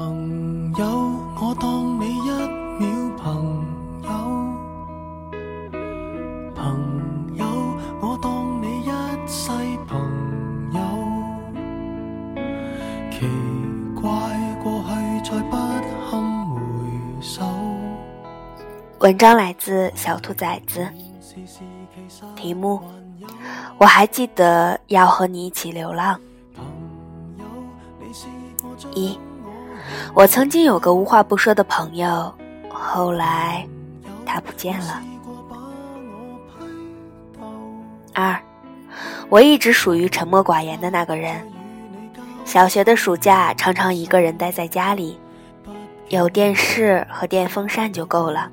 朋友，我当你一秒朋友，朋友，我当你一世朋友。奇怪，过去再不堪回首。文章来自小兔崽子，题目：我还记得要和你一起流浪。一，我曾经有个无话不说的朋友，后来他不见了。二，我一直属于沉默寡言的那个人。小学的暑假，常常一个人待在家里，有电视和电风扇就够了。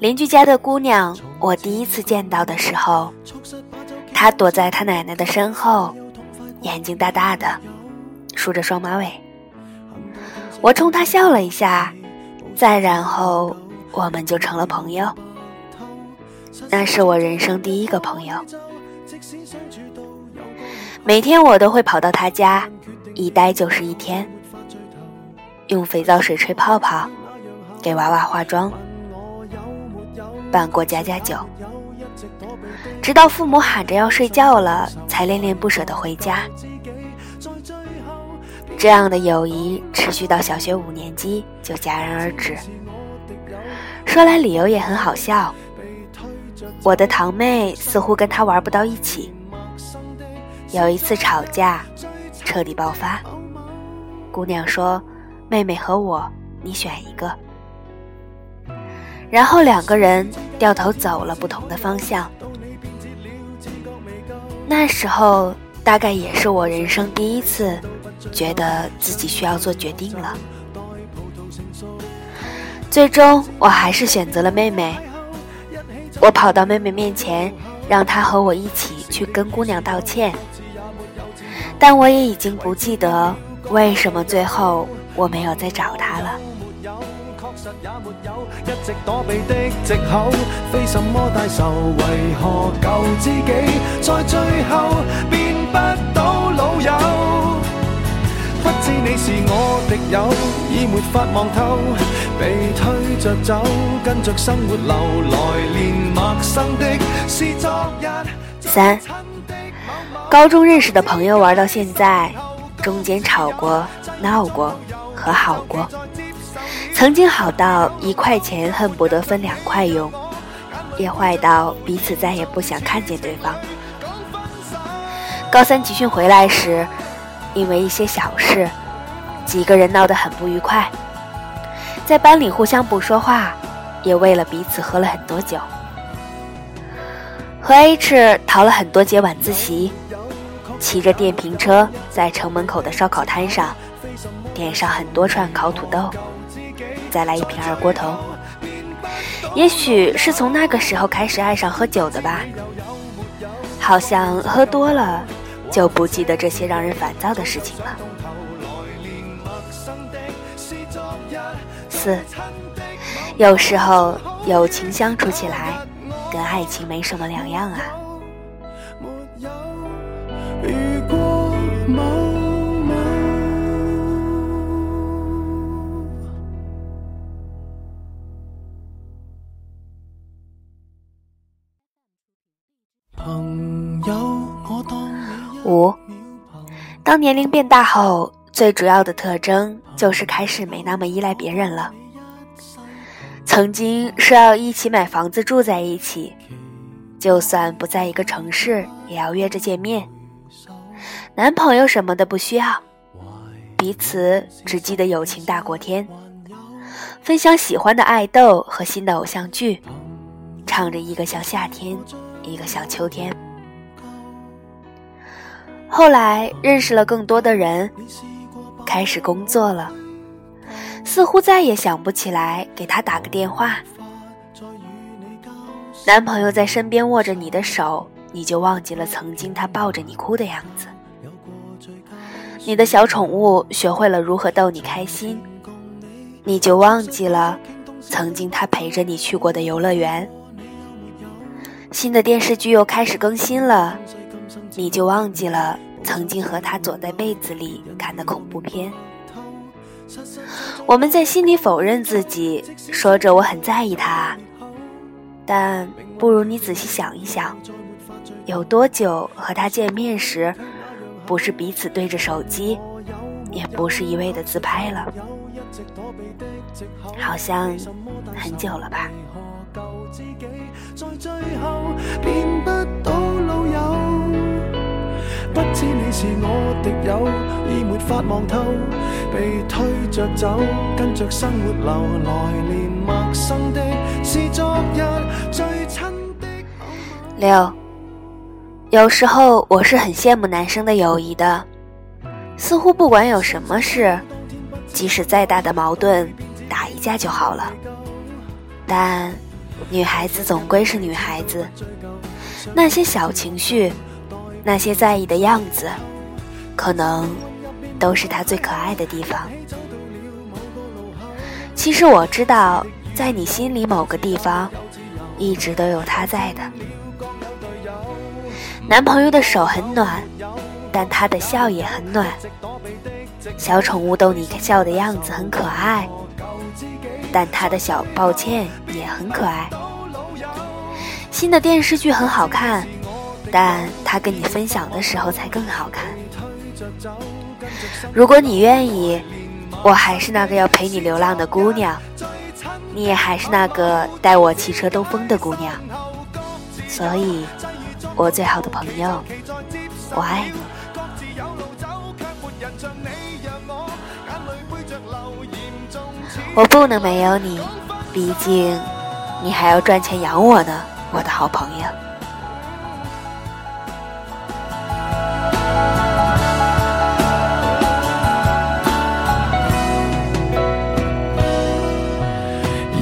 邻居家的姑娘，我第一次见到的时候，她躲在她奶奶的身后，眼睛大大的。梳着双马尾，我冲他笑了一下，再然后我们就成了朋友。那是我人生第一个朋友。每天我都会跑到他家，一待就是一天，用肥皂水吹泡泡，给娃娃化妆，办过家家酒，直到父母喊着要睡觉了，才恋恋不舍的回家。这样的友谊持续到小学五年级就戛然而止。说来理由也很好笑，我的堂妹似乎跟他玩不到一起。有一次吵架，彻底爆发。姑娘说：“妹妹和我，你选一个。”然后两个人掉头走了不同的方向。那时候大概也是我人生第一次。觉得自己需要做决定了，最终我还是选择了妹妹。我跑到妹妹面前，让她和我一起去跟姑娘道歉。但我也已经不记得为什么最后我没有再找她了。敌友，已没法望透，被推着走，跟着生活流，来年陌生的是昨日。三，高中认识的朋友玩到现在，中间吵过、闹过、和好过，曾经好到一块钱恨不得分两块用，也坏到彼此再也不想看见对方。高三集训回来时，因为一些小事。几个人闹得很不愉快，在班里互相不说话，也为了彼此喝了很多酒。和 H 逃了很多节晚自习，骑着电瓶车在城门口的烧烤摊上点上很多串烤土豆，再来一瓶二锅头。也许是从那个时候开始爱上喝酒的吧，好像喝多了就不记得这些让人烦躁的事情了。四，有时候友情相处起来，跟爱情没什么两样啊。五，当年龄变大后。最主要的特征就是开始没那么依赖别人了。曾经说要一起买房子住在一起，就算不在一个城市，也要约着见面。男朋友什么的不需要，彼此只记得友情大过天，分享喜欢的爱豆和新的偶像剧，唱着一个像夏天，一个像秋天。后来认识了更多的人。开始工作了，似乎再也想不起来给他打个电话。男朋友在身边握着你的手，你就忘记了曾经他抱着你哭的样子。你的小宠物学会了如何逗你开心，你就忘记了曾经他陪着你去过的游乐园。新的电视剧又开始更新了，你就忘记了。曾经和他躲在被子里看的恐怖片，我们在心里否认自己，说着我很在意他，但不如你仔细想一想，有多久和他见面时，不是彼此对着手机，也不是一味的自拍了，好像很久了吧。是我敌友，已没法望透，被推着走，跟着生活流，来年陌生的是昨日最亲的。六，有时候我是很羡慕男生的友谊的，似乎不管有什么事，即使再大的矛盾，打一架就好了。但女孩子总归是女孩子，那些小情绪。那些在意的样子，可能都是他最可爱的地方。其实我知道，在你心里某个地方，一直都有他在的。男朋友的手很暖，但他的笑也很暖。小宠物逗你笑的样子很可爱，但他的小抱歉也很可爱。新的电视剧很好看。但他跟你分享的时候才更好看。如果你愿意，我还是那个要陪你流浪的姑娘，你也还是那个带我骑车兜风的姑娘。所以，我最好的朋友，我爱你。我不能没有你，毕竟你还要赚钱养我呢，我的好朋友。